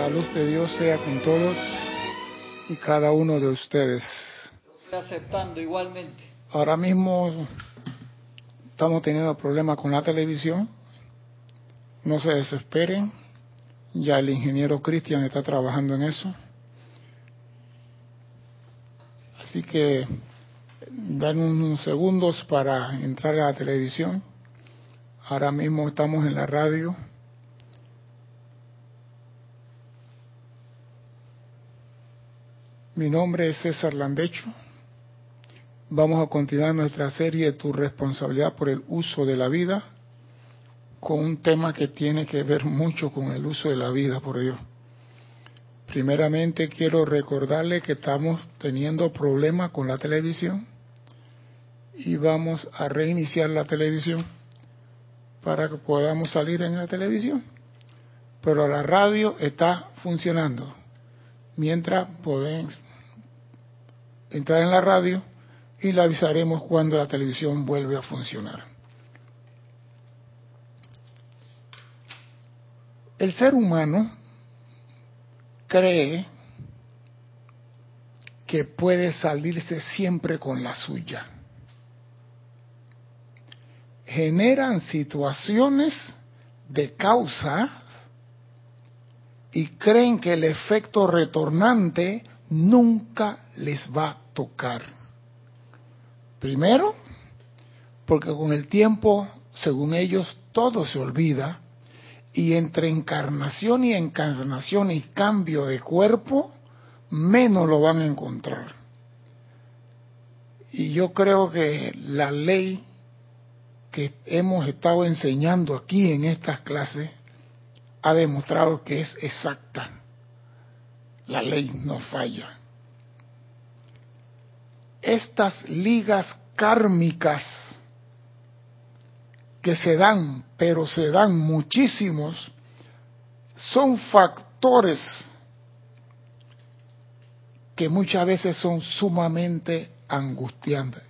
La luz de Dios sea con todos y cada uno de ustedes. Estoy aceptando igualmente. Ahora mismo estamos teniendo problemas con la televisión. No se desesperen. Ya el ingeniero Cristian está trabajando en eso. Así que dan unos segundos para entrar a la televisión. Ahora mismo estamos en la radio. Mi nombre es César Landecho. Vamos a continuar nuestra serie Tu responsabilidad por el uso de la vida con un tema que tiene que ver mucho con el uso de la vida, por Dios. Primeramente quiero recordarle que estamos teniendo problemas con la televisión y vamos a reiniciar la televisión para que podamos salir en la televisión. Pero la radio está funcionando. Mientras pueden entrar en la radio y le avisaremos cuando la televisión vuelve a funcionar. El ser humano cree que puede salirse siempre con la suya. Generan situaciones de causa y creen que el efecto retornante nunca les va a tocar. Primero, porque con el tiempo, según ellos, todo se olvida y entre encarnación y encarnación y cambio de cuerpo, menos lo van a encontrar. Y yo creo que la ley que hemos estado enseñando aquí en estas clases ha demostrado que es exacta. La ley no falla. Estas ligas kármicas que se dan, pero se dan muchísimos, son factores que muchas veces son sumamente angustiantes.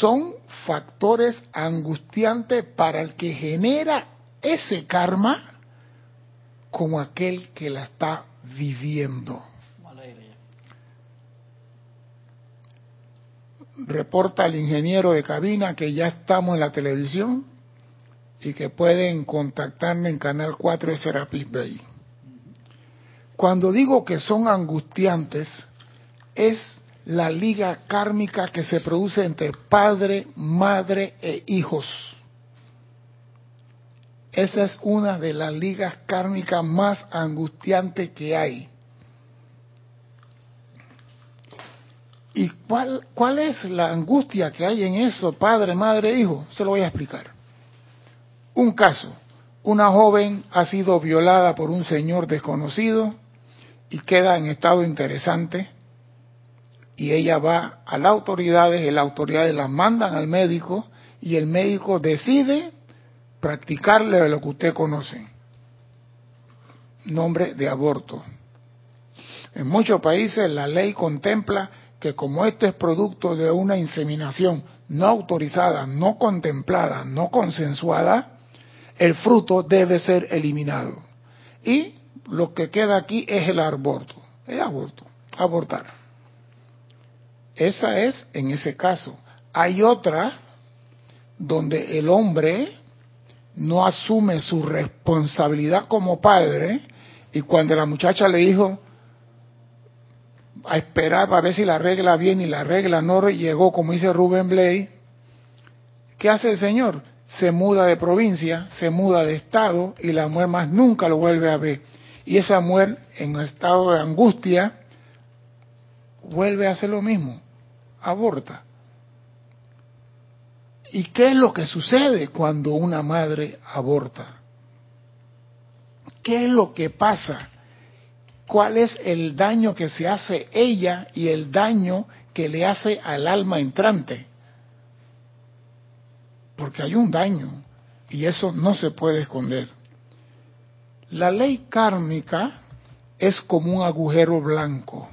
Son factores angustiantes para el que genera ese karma como aquel que la está viviendo. reporta el ingeniero de cabina que ya estamos en la televisión y que pueden contactarme en Canal 4 de Serapis Bay. Cuando digo que son angustiantes, es la liga kármica que se produce entre padre, madre e hijos. Esa es una de las ligas kármicas más angustiantes que hay. ¿Y cuál, cuál es la angustia que hay en eso, padre, madre, hijo? Se lo voy a explicar. Un caso, una joven ha sido violada por un señor desconocido y queda en estado interesante y ella va a las autoridades y las autoridades la mandan al médico y el médico decide practicarle lo que usted conoce, nombre de aborto. En muchos países la ley contempla que como esto es producto de una inseminación no autorizada, no contemplada, no consensuada, el fruto debe ser eliminado. Y lo que queda aquí es el aborto, el aborto, abortar. Esa es en ese caso. Hay otra donde el hombre no asume su responsabilidad como padre y cuando la muchacha le dijo, a esperar para ver si la regla viene y la regla no llegó, como dice Rubén Blay, ¿qué hace el Señor? Se muda de provincia, se muda de estado y la mujer más nunca lo vuelve a ver. Y esa mujer en estado de angustia vuelve a hacer lo mismo, aborta. ¿Y qué es lo que sucede cuando una madre aborta? ¿Qué es lo que pasa? cuál es el daño que se hace ella y el daño que le hace al alma entrante. Porque hay un daño y eso no se puede esconder. La ley kármica es como un agujero blanco.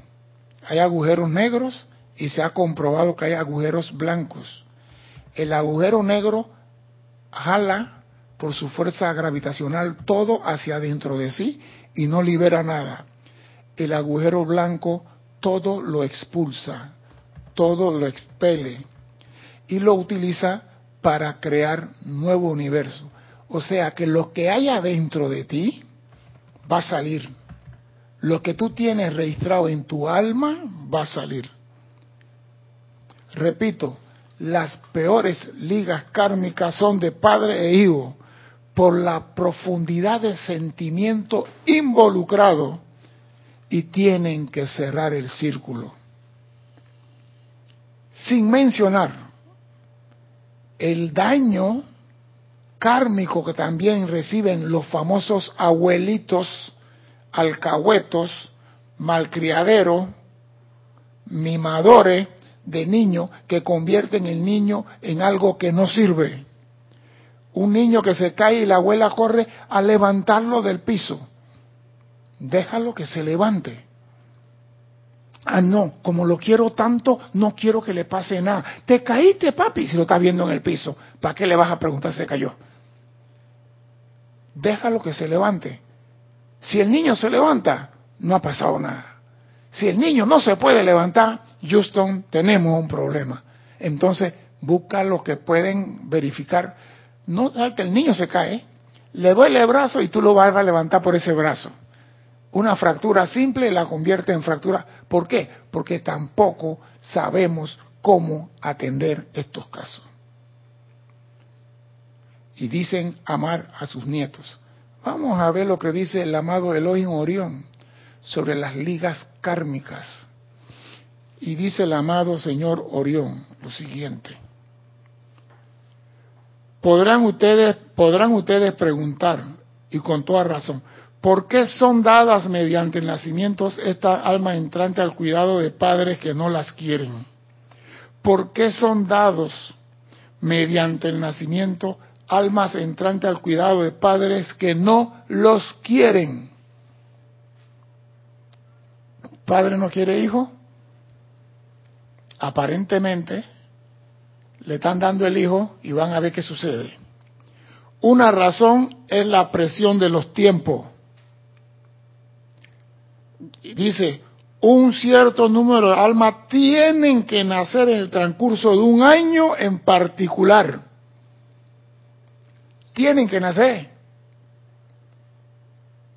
Hay agujeros negros y se ha comprobado que hay agujeros blancos. El agujero negro jala por su fuerza gravitacional todo hacia adentro de sí y no libera nada. El agujero blanco todo lo expulsa, todo lo expele y lo utiliza para crear nuevo universo. O sea que lo que hay adentro de ti va a salir. Lo que tú tienes registrado en tu alma va a salir. Repito, las peores ligas kármicas son de padre e hijo por la profundidad de sentimiento involucrado y tienen que cerrar el círculo. Sin mencionar el daño kármico que también reciben los famosos abuelitos, alcahuetos, malcriaderos, mimadores de niños que convierten el niño en algo que no sirve. Un niño que se cae y la abuela corre a levantarlo del piso. Déjalo que se levante. Ah, no, como lo quiero tanto, no quiero que le pase nada. Te caíste, papi, si lo estás viendo en el piso. ¿Para qué le vas a preguntar si se cayó? Déjalo que se levante. Si el niño se levanta, no ha pasado nada. Si el niño no se puede levantar, Houston, tenemos un problema. Entonces, busca lo que pueden verificar. No que el niño se cae, le duele el brazo y tú lo vas a levantar por ese brazo una fractura simple la convierte en fractura. ¿Por qué? Porque tampoco sabemos cómo atender estos casos. Y dicen amar a sus nietos. Vamos a ver lo que dice el amado Elohim Orión sobre las ligas kármicas. Y dice el amado señor Orión lo siguiente. Podrán ustedes, podrán ustedes preguntar, y con toda razón, ¿Por qué son dadas mediante el nacimiento esta alma entrante al cuidado de padres que no las quieren? ¿Por qué son dados mediante el nacimiento almas entrantes al cuidado de padres que no los quieren? ¿Padre no quiere hijo? Aparentemente le están dando el hijo y van a ver qué sucede. Una razón es la presión de los tiempos dice, un cierto número de almas tienen que nacer en el transcurso de un año en particular. Tienen que nacer.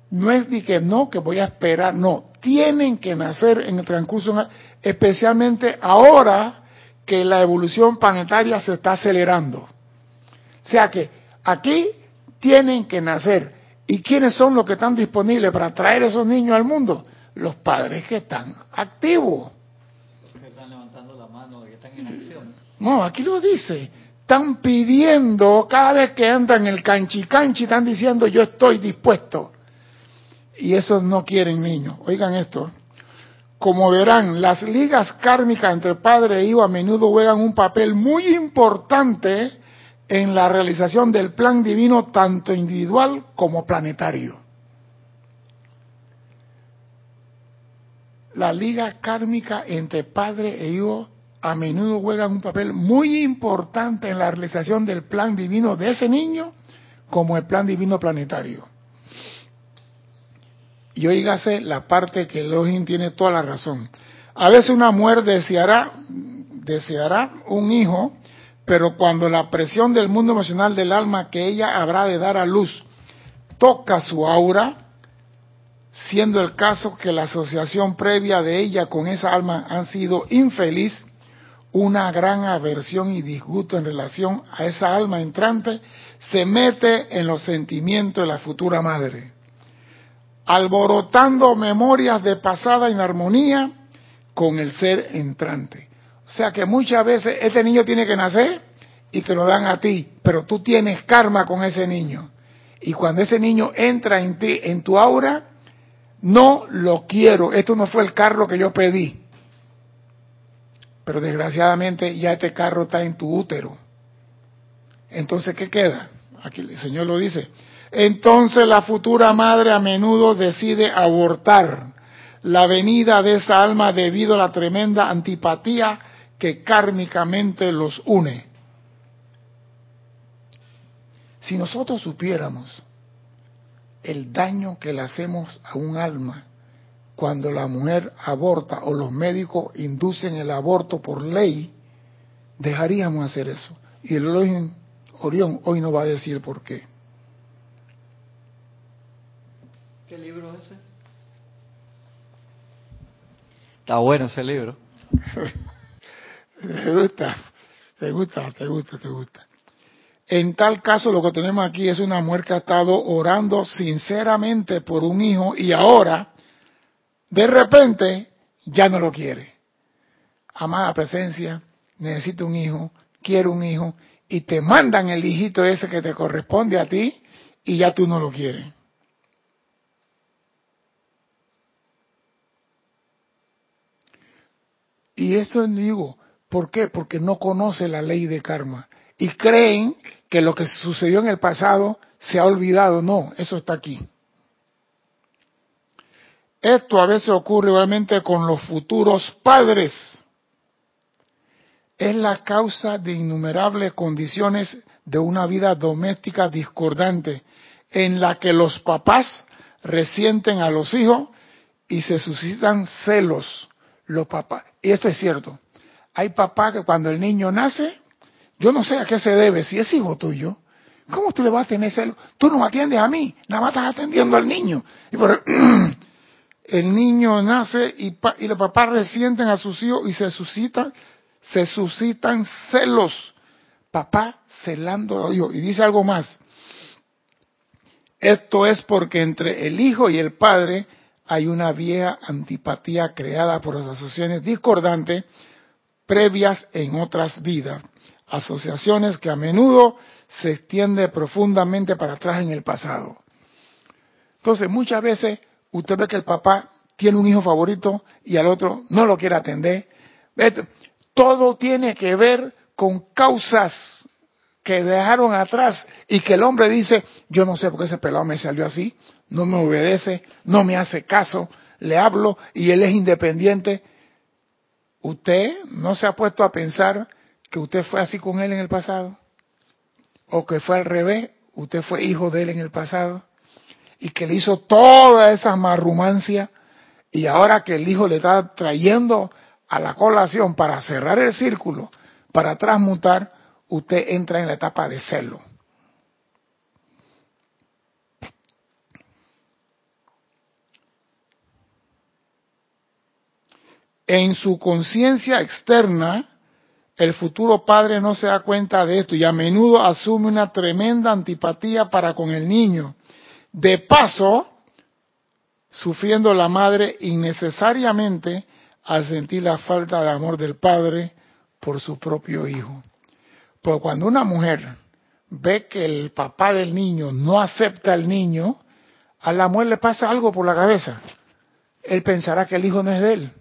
No es de que no, que voy a esperar, no. Tienen que nacer en el transcurso, especialmente ahora que la evolución planetaria se está acelerando. O sea que aquí tienen que nacer. ¿Y quiénes son los que están disponibles para traer esos niños al mundo? los padres que están activos. Que están levantando la mano, que están en acción. No, aquí lo dice. Están pidiendo, cada vez que entran en el canchi canchi, están diciendo yo estoy dispuesto. Y esos no quieren niños. Oigan esto. Como verán, las ligas kármicas entre padre e hijo a menudo juegan un papel muy importante en la realización del plan divino tanto individual como planetario. la liga kármica entre padre e hijo a menudo juegan un papel muy importante en la realización del plan divino de ese niño como el plan divino planetario. Y oígase la parte que Elohim tiene toda la razón. A veces una mujer deseará, deseará un hijo, pero cuando la presión del mundo emocional del alma que ella habrá de dar a luz toca su aura, siendo el caso que la asociación previa de ella con esa alma han sido infeliz, una gran aversión y disgusto en relación a esa alma entrante se mete en los sentimientos de la futura madre, alborotando memorias de pasada inarmonía con el ser entrante. O sea que muchas veces este niño tiene que nacer y te lo dan a ti, pero tú tienes karma con ese niño. Y cuando ese niño entra en ti, en tu aura, no lo quiero, esto no fue el carro que yo pedí. Pero desgraciadamente ya este carro está en tu útero. Entonces, ¿qué queda? Aquí el Señor lo dice. Entonces la futura madre a menudo decide abortar la venida de esa alma debido a la tremenda antipatía que kármicamente los une. Si nosotros supiéramos el daño que le hacemos a un alma cuando la mujer aborta o los médicos inducen el aborto por ley, dejaríamos hacer eso. Y el Orión hoy no va a decir por qué. ¿Qué libro es ese? Está bueno ese libro. te gusta, te gusta, te gusta, te gusta. En tal caso, lo que tenemos aquí es una mujer que ha estado orando sinceramente por un hijo y ahora, de repente, ya no lo quiere. Amada presencia, necesito un hijo, quiero un hijo, y te mandan el hijito ese que te corresponde a ti y ya tú no lo quieres. Y eso digo, ¿por qué? Porque no conoce la ley de karma y creen que lo que sucedió en el pasado se ha olvidado. No, eso está aquí. Esto a veces ocurre igualmente con los futuros padres. Es la causa de innumerables condiciones de una vida doméstica discordante en la que los papás resienten a los hijos y se suscitan celos. Los papás, y esto es cierto, hay papás que cuando el niño nace yo no sé a qué se debe, si es hijo tuyo, ¿cómo tú le vas a tener celo? Tú no me atiendes a mí, nada más estás atendiendo al niño. Y por, el niño nace y, y los papás resienten a sus hijos y se suscitan, se suscitan celos. Papá celando a Dios. Y dice algo más. Esto es porque entre el hijo y el padre hay una vieja antipatía creada por las asociaciones discordantes previas en otras vidas asociaciones que a menudo se extiende profundamente para atrás en el pasado. Entonces, muchas veces usted ve que el papá tiene un hijo favorito y al otro no lo quiere atender. Todo tiene que ver con causas que dejaron atrás y que el hombre dice, yo no sé por qué ese pelado me salió así, no me obedece, no me hace caso, le hablo y él es independiente. Usted no se ha puesto a pensar que usted fue así con él en el pasado, o que fue al revés, usted fue hijo de él en el pasado, y que le hizo toda esa marrumancia, y ahora que el hijo le está trayendo a la colación para cerrar el círculo, para transmutar, usted entra en la etapa de celo. En su conciencia externa, el futuro padre no se da cuenta de esto y a menudo asume una tremenda antipatía para con el niño. De paso, sufriendo la madre innecesariamente al sentir la falta de amor del padre por su propio hijo. Porque cuando una mujer ve que el papá del niño no acepta al niño, a la mujer le pasa algo por la cabeza. Él pensará que el hijo no es de él.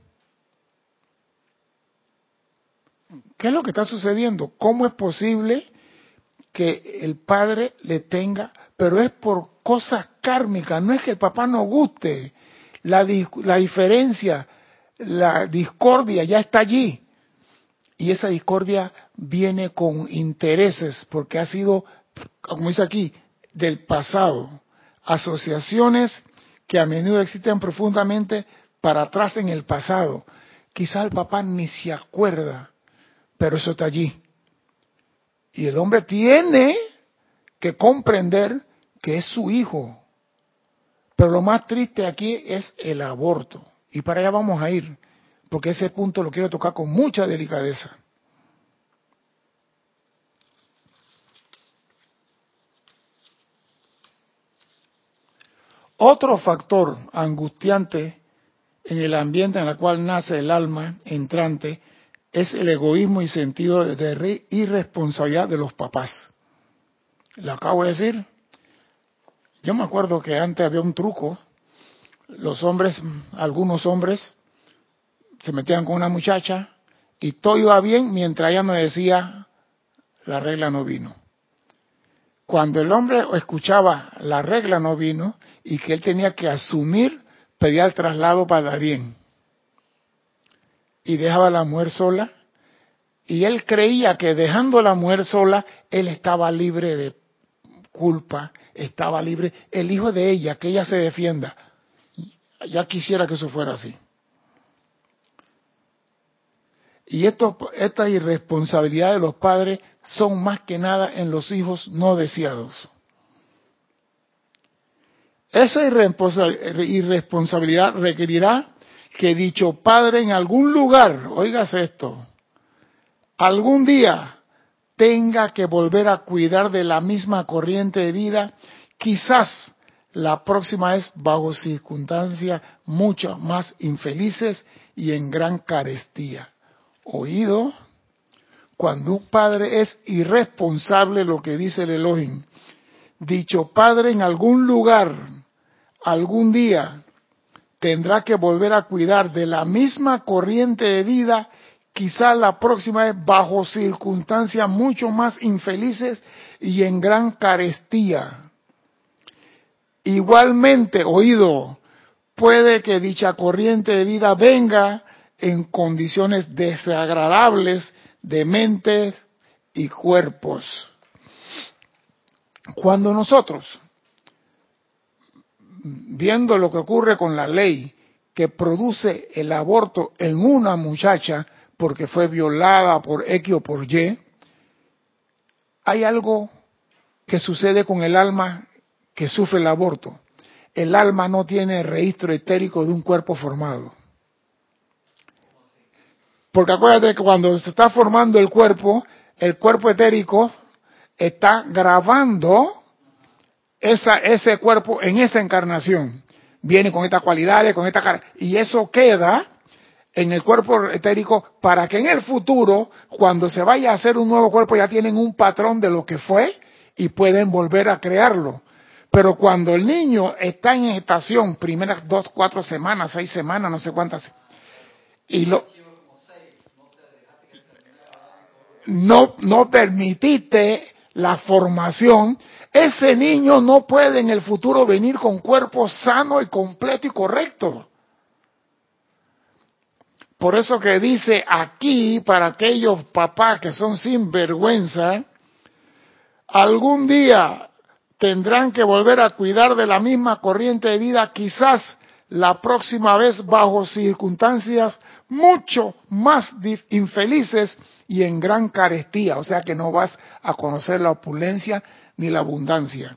¿Qué es lo que está sucediendo? ¿Cómo es posible que el padre le tenga, pero es por cosas kármicas, no es que el papá no guste, la, la diferencia, la discordia ya está allí. Y esa discordia viene con intereses, porque ha sido, como dice aquí, del pasado. Asociaciones que a menudo existen profundamente para atrás en el pasado. Quizá el papá ni se acuerda pero eso está allí. Y el hombre tiene que comprender que es su hijo. Pero lo más triste aquí es el aborto. Y para allá vamos a ir, porque ese punto lo quiero tocar con mucha delicadeza. Otro factor angustiante en el ambiente en el cual nace el alma entrante es el egoísmo y sentido de irresponsabilidad de los papás. Lo acabo de decir. Yo me acuerdo que antes había un truco. Los hombres, algunos hombres, se metían con una muchacha y todo iba bien mientras ella no decía la regla no vino. Cuando el hombre escuchaba la regla no vino y que él tenía que asumir, pedía el traslado para bien y dejaba a la mujer sola. Y él creía que dejando a la mujer sola, él estaba libre de culpa, estaba libre. El hijo de ella, que ella se defienda. Ya quisiera que eso fuera así. Y esto, esta irresponsabilidad de los padres son más que nada en los hijos no deseados. Esa irresponsabilidad requerirá que dicho padre en algún lugar, oigas esto, algún día tenga que volver a cuidar de la misma corriente de vida, quizás la próxima es bajo circunstancias mucho más infelices y en gran carestía. Oído, cuando un padre es irresponsable, lo que dice el Elohim, dicho padre en algún lugar, algún día, tendrá que volver a cuidar de la misma corriente de vida, quizá la próxima vez bajo circunstancias mucho más infelices y en gran carestía. Igualmente, oído, puede que dicha corriente de vida venga en condiciones desagradables de mentes y cuerpos. Cuando nosotros viendo lo que ocurre con la ley que produce el aborto en una muchacha porque fue violada por X o por Y, hay algo que sucede con el alma que sufre el aborto. El alma no tiene registro etérico de un cuerpo formado. Porque acuérdate que cuando se está formando el cuerpo, el cuerpo etérico está grabando ese cuerpo en esa encarnación. Viene con estas cualidades, con esta cara. Y eso queda en el cuerpo etérico para que en el futuro, cuando se vaya a hacer un nuevo cuerpo, ya tienen un patrón de lo que fue y pueden volver a crearlo. Pero cuando el niño está en estación, primeras dos, cuatro semanas, seis semanas, no sé cuántas, y lo, no, no permitiste la formación, ese niño no puede en el futuro venir con cuerpo sano y completo y correcto. Por eso que dice aquí, para aquellos papás que son sinvergüenza, algún día tendrán que volver a cuidar de la misma corriente de vida, quizás la próxima vez bajo circunstancias mucho más infelices y en gran carestía, o sea que no vas a conocer la opulencia ni la abundancia.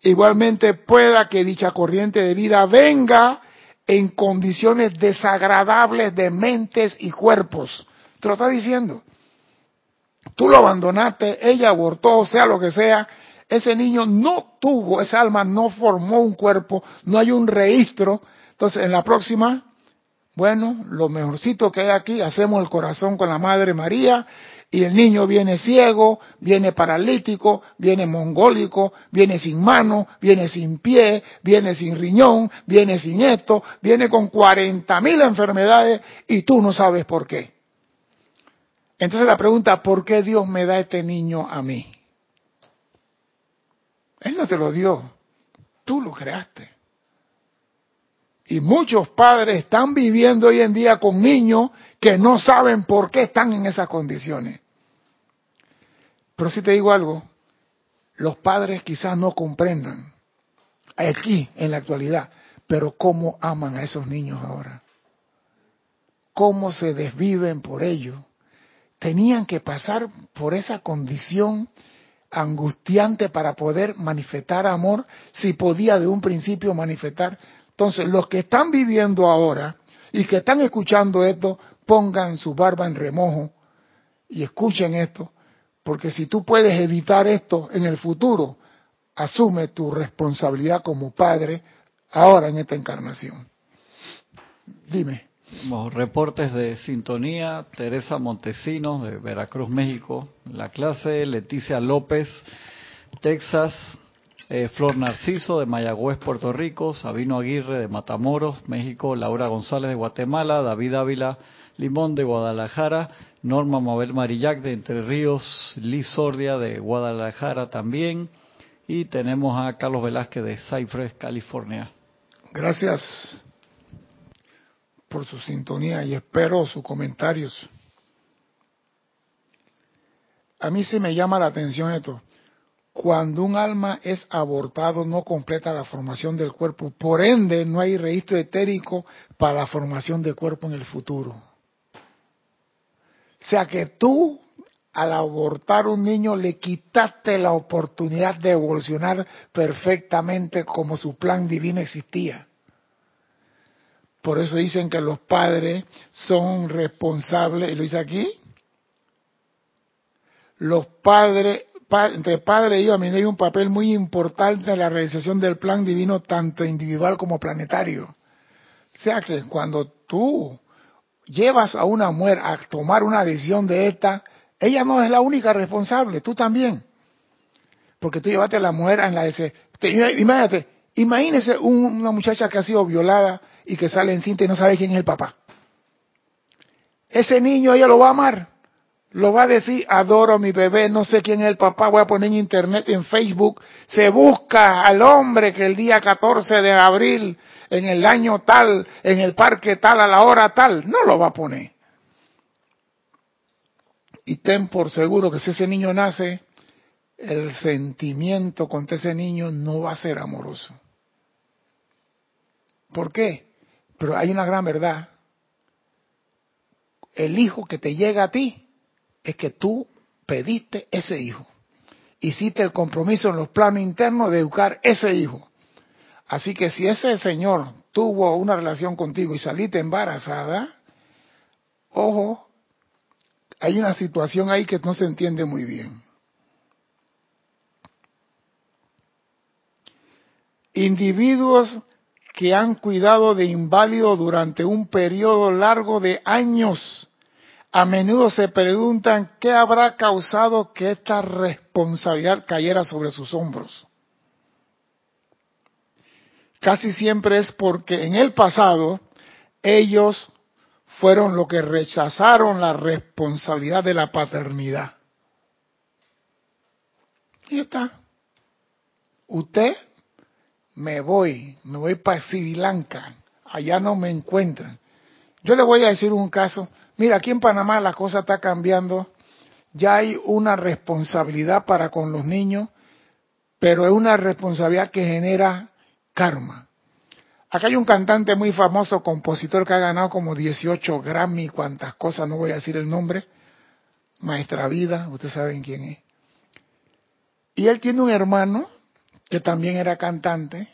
Igualmente pueda que dicha corriente de vida venga en condiciones desagradables de mentes y cuerpos. Te lo está diciendo. Tú lo abandonaste, ella abortó, sea lo que sea. Ese niño no tuvo, esa alma no formó un cuerpo, no hay un registro. Entonces, en la próxima, bueno, lo mejorcito que hay aquí, hacemos el corazón con la Madre María y el niño viene ciego, viene paralítico, viene mongólico, viene sin mano, viene sin pie, viene sin riñón, viene sin esto, viene con cuarenta mil enfermedades y tú no sabes por qué. Entonces la pregunta, ¿por qué Dios me da este niño a mí? Él no te lo dio, tú lo creaste. Y muchos padres están viviendo hoy en día con niños que no saben por qué están en esas condiciones. Pero si te digo algo, los padres quizás no comprendan aquí, en la actualidad, pero cómo aman a esos niños ahora. Cómo se desviven por ellos. Tenían que pasar por esa condición angustiante para poder manifestar amor, si podía de un principio manifestar. Entonces, los que están viviendo ahora y que están escuchando esto, pongan su barba en remojo y escuchen esto, porque si tú puedes evitar esto en el futuro, asume tu responsabilidad como padre ahora en esta encarnación. Dime. reportes de sintonía, Teresa Montesinos de Veracruz, México, la clase, Leticia López, Texas, eh, Flor Narciso de Mayagüez, Puerto Rico, Sabino Aguirre de Matamoros, México, Laura González de Guatemala, David Ávila Limón de Guadalajara, Norma Mabel Marillac de Entre Ríos, Liz Sordia de Guadalajara también, y tenemos a Carlos Velázquez de Cypress, California. Gracias por su sintonía y espero sus comentarios. A mí sí me llama la atención esto. Cuando un alma es abortado no completa la formación del cuerpo, por ende no hay registro etérico para la formación del cuerpo en el futuro. O sea que tú al abortar un niño le quitaste la oportunidad de evolucionar perfectamente como su plan divino existía. Por eso dicen que los padres son responsables, y lo dice aquí, los padres, entre padre y hijo, a mí hay un papel muy importante en la realización del plan divino, tanto individual como planetario. O sea que cuando tú llevas a una mujer a tomar una decisión de esta, ella no es la única responsable, tú también. Porque tú llevaste a la mujer en la ese. Imagínate, imagínese una muchacha que ha sido violada y que sale en cinta y no sabe quién es el papá. Ese niño ella lo va a amar. Lo va a decir, adoro a mi bebé, no sé quién es el papá, voy a poner en internet, en Facebook, se busca al hombre que el día 14 de abril, en el año tal, en el parque tal, a la hora tal, no lo va a poner. Y ten por seguro que si ese niño nace, el sentimiento contra ese niño no va a ser amoroso. ¿Por qué? Pero hay una gran verdad. El hijo que te llega a ti es que tú pediste ese hijo. Hiciste el compromiso en los planos internos de educar ese hijo. Así que si ese señor tuvo una relación contigo y saliste embarazada, ojo, hay una situación ahí que no se entiende muy bien. Individuos que han cuidado de inválido durante un periodo largo de años, a menudo se preguntan qué habrá causado que esta responsabilidad cayera sobre sus hombros. Casi siempre es porque en el pasado ellos fueron los que rechazaron la responsabilidad de la paternidad. Y está. Usted me voy, me voy para Sri Lanka, allá no me encuentran. Yo le voy a decir un caso, mira, aquí en Panamá la cosa está cambiando, ya hay una responsabilidad para con los niños, pero es una responsabilidad que genera karma. Acá hay un cantante muy famoso, compositor que ha ganado como 18 Grammy, cuantas cosas, no voy a decir el nombre, Maestra Vida, ustedes saben quién es. Y él tiene un hermano que también era cantante,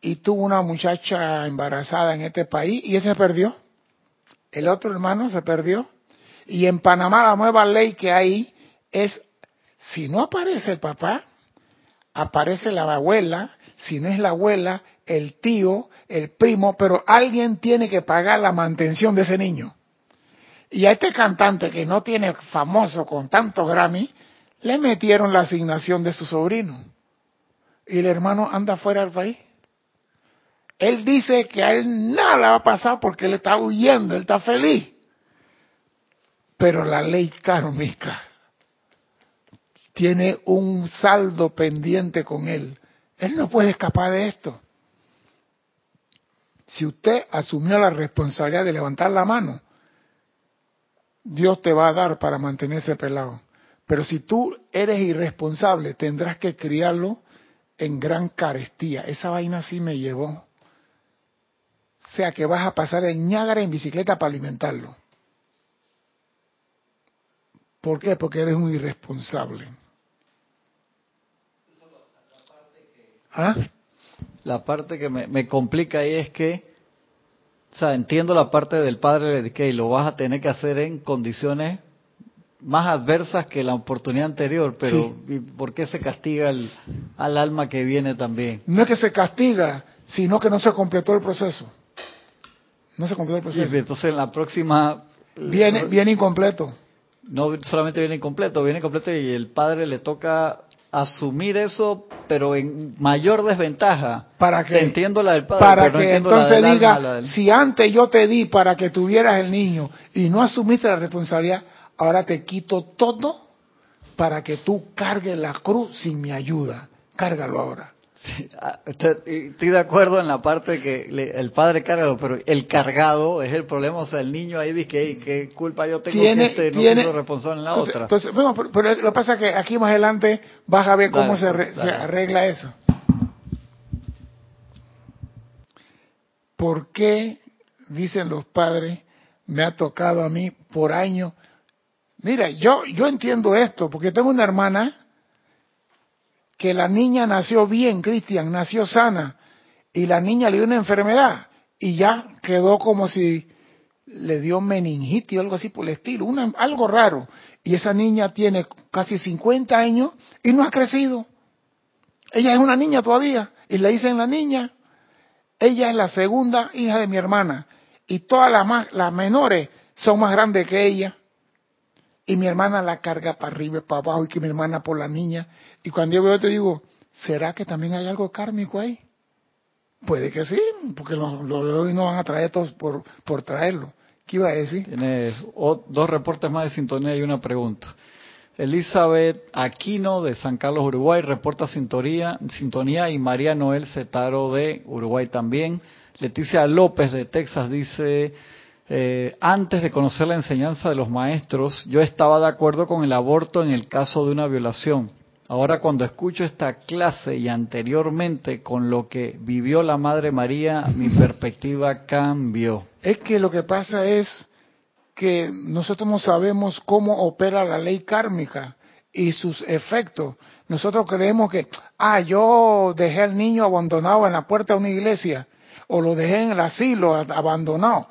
y tuvo una muchacha embarazada en este país y él se perdió. El otro hermano se perdió. Y en Panamá la nueva ley que hay es, si no aparece el papá, aparece la abuela, si no es la abuela, el tío, el primo, pero alguien tiene que pagar la mantención de ese niño. Y a este cantante que no tiene famoso con tanto Grammy, le metieron la asignación de su sobrino y el hermano anda fuera del país. Él dice que a él nada va a pasar porque él está huyendo, él está feliz. Pero la ley kármica tiene un saldo pendiente con él. Él no puede escapar de esto. Si usted asumió la responsabilidad de levantar la mano, Dios te va a dar para mantenerse pelado. Pero si tú eres irresponsable, tendrás que criarlo en gran carestía. Esa vaina sí me llevó. O sea que vas a pasar en Ñágara en bicicleta para alimentarlo. ¿Por qué? Porque eres un irresponsable. ¿Ah? La parte que me, complica ahí es que, o sea, entiendo la parte del padre de que lo vas a tener que hacer en condiciones más adversas que la oportunidad anterior, pero ¿por qué se castiga al alma que viene también? No es que se castiga, sino que no se completó el proceso. No se completó el proceso. entonces en la próxima... Viene, viene incompleto. No solamente viene incompleto, viene incompleto y el padre le toca asumir eso, pero en mayor desventaja. Para que entiendo la del padre, para que entonces diga, si antes yo te di para que tuvieras el niño y no asumiste la responsabilidad, ahora te quito todo para que tú cargues la cruz sin mi ayuda. Cárgalo ahora. Ah, estoy de acuerdo en la parte que el padre carga, pero el cargado es el problema. O sea, el niño ahí dice que qué culpa yo tengo que este no tiene, responsable en la otra. Entonces, bueno, pero, lo que pasa es que aquí más adelante vas a ver cómo se, arregla eso. ¿Por qué, dicen los padres, me ha tocado a mí por año? Mira, yo, yo entiendo esto, porque tengo una hermana que la niña nació bien, Cristian, nació sana, y la niña le dio una enfermedad y ya quedó como si le dio meningitis o algo así por el estilo, una, algo raro. Y esa niña tiene casi 50 años y no ha crecido. Ella es una niña todavía y le dicen la niña. Ella es la segunda hija de mi hermana y todas las, menores son más grandes que ella. Y mi hermana la carga para arriba y para abajo y que mi hermana por la niña. Y cuando yo veo te digo, ¿será que también hay algo kármico ahí? Puede que sí, porque los, los, no van a traer todos por, por traerlo. ¿Qué iba a decir? Tienes dos reportes más de sintonía y una pregunta. Elizabeth Aquino de San Carlos, Uruguay, reporta sintonía, sintonía y María Noel Cetaro de Uruguay también. Leticia López de Texas dice, eh, antes de conocer la enseñanza de los maestros, yo estaba de acuerdo con el aborto en el caso de una violación. Ahora cuando escucho esta clase y anteriormente con lo que vivió la Madre María, mi perspectiva cambió. Es que lo que pasa es que nosotros no sabemos cómo opera la ley kármica y sus efectos. Nosotros creemos que, ah, yo dejé al niño abandonado en la puerta de una iglesia o lo dejé en el asilo abandonado.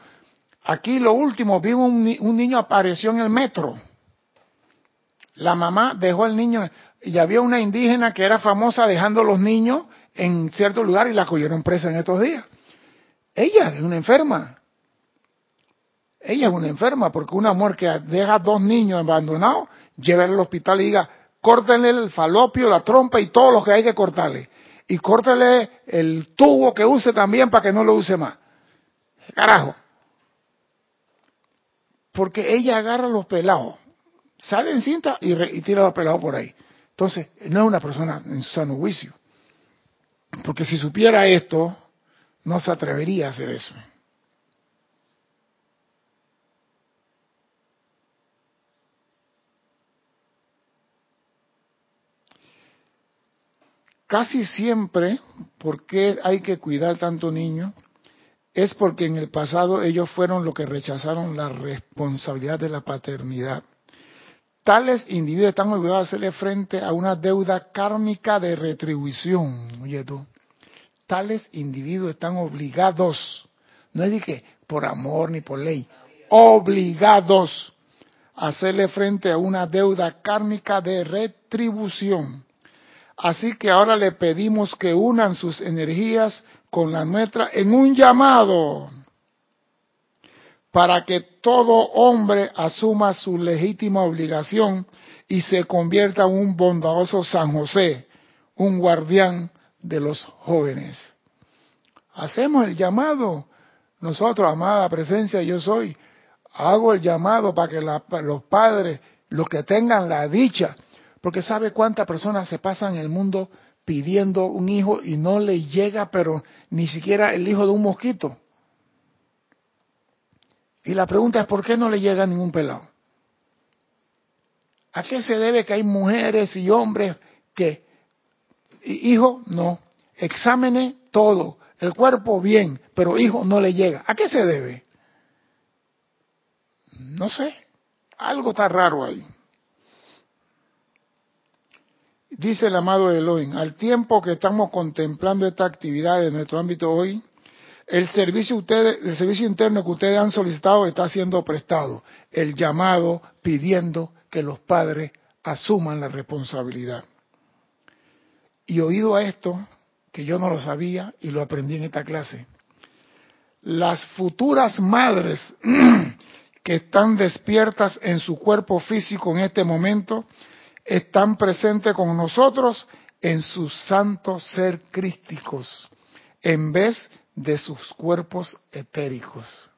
Aquí lo último, vi un, un niño apareció en el metro. La mamá dejó al niño y había una indígena que era famosa dejando los niños en cierto lugar y la cogieron presa en estos días. Ella es una enferma. Ella es una enferma porque una mujer que deja dos niños abandonados, lleva al hospital y diga, córtenle el falopio, la trompa y todo lo que hay que cortarle. Y córtele el tubo que use también para que no lo use más. Carajo. Porque ella agarra los pelados, sale en cinta y, y tira los pelados por ahí. Entonces, no es una persona en su sano juicio. Porque si supiera esto, no se atrevería a hacer eso. Casi siempre, ¿por qué hay que cuidar tanto niños? Es porque en el pasado ellos fueron los que rechazaron la responsabilidad de la paternidad. Tales individuos están obligados a hacerle frente a una deuda kármica de retribución. Oye tú, tales individuos están obligados, no es de que por amor ni por ley, obligados a hacerle frente a una deuda kármica de retribución. Así que ahora le pedimos que unan sus energías con la nuestra en un llamado para que todo hombre asuma su legítima obligación y se convierta en un bondadoso San José, un guardián de los jóvenes. Hacemos el llamado. Nosotros, amada presencia, yo soy, hago el llamado para que los padres, los que tengan la dicha, porque sabe cuántas personas se pasan en el mundo pidiendo un hijo y no le llega, pero ni siquiera el hijo de un mosquito. Y la pregunta es, ¿por qué no le llega ningún pelado? ¿A qué se debe que hay mujeres y hombres que, hijo, no, exámenes, todo, el cuerpo bien, pero hijo no le llega? ¿A qué se debe? No sé, algo está raro ahí. Dice el amado Elohim, al tiempo que estamos contemplando esta actividad de nuestro ámbito hoy, el servicio, el servicio interno que ustedes han solicitado está siendo prestado. El llamado pidiendo que los padres asuman la responsabilidad. Y oído a esto, que yo no lo sabía y lo aprendí en esta clase, las futuras madres que están despiertas en su cuerpo físico en este momento están presentes con nosotros en sus santos ser crísticos, en vez de sus cuerpos etéricos.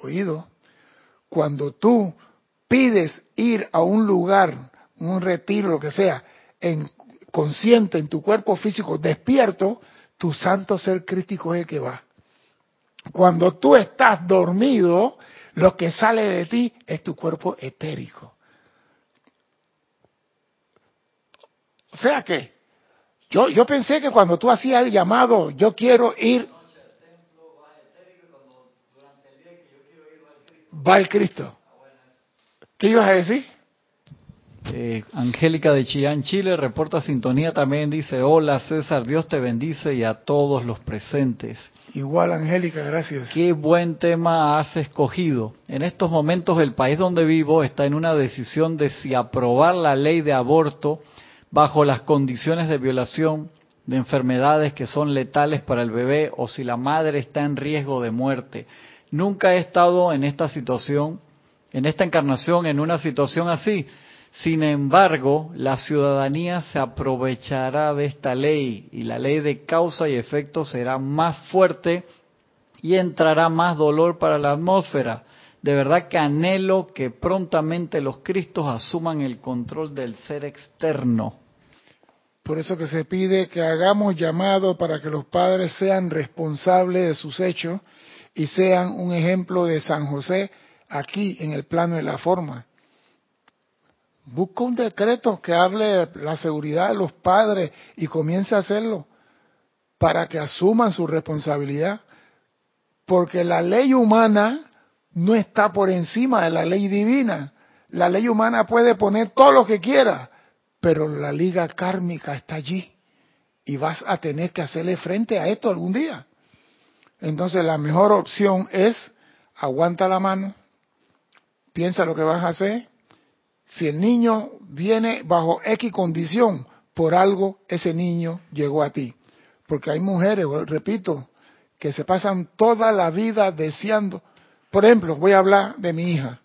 Oído, cuando tú pides ir a un lugar, un retiro, lo que sea, en, consciente en tu cuerpo físico despierto, tu santo ser crítico es el que va. Cuando tú estás dormido, lo que sale de ti es tu cuerpo etérico. O sea que yo, yo pensé que cuando tú hacías el llamado, yo quiero ir, va el Cristo. ¿Qué ibas a decir? Eh, Angélica de Chillán, Chile, reporta sintonía también, dice, hola César, Dios te bendice y a todos los presentes. Igual, Angélica, gracias. Qué buen tema has escogido. En estos momentos el país donde vivo está en una decisión de si aprobar la ley de aborto bajo las condiciones de violación de enfermedades que son letales para el bebé o si la madre está en riesgo de muerte. Nunca he estado en esta situación, en esta encarnación, en una situación así. Sin embargo, la ciudadanía se aprovechará de esta ley y la ley de causa y efecto será más fuerte y entrará más dolor para la atmósfera. De verdad que anhelo que prontamente los Cristos asuman el control del ser externo. Por eso que se pide que hagamos llamado para que los padres sean responsables de sus hechos y sean un ejemplo de San José aquí en el plano de la forma. Busca un decreto que hable de la seguridad de los padres y comience a hacerlo para que asuman su responsabilidad. Porque la ley humana no está por encima de la ley divina. La ley humana puede poner todo lo que quiera, pero la liga kármica está allí y vas a tener que hacerle frente a esto algún día. Entonces la mejor opción es aguanta la mano, piensa lo que vas a hacer si el niño viene bajo X condición, por algo ese niño llegó a ti. Porque hay mujeres, repito, que se pasan toda la vida deseando. Por ejemplo, voy a hablar de mi hija.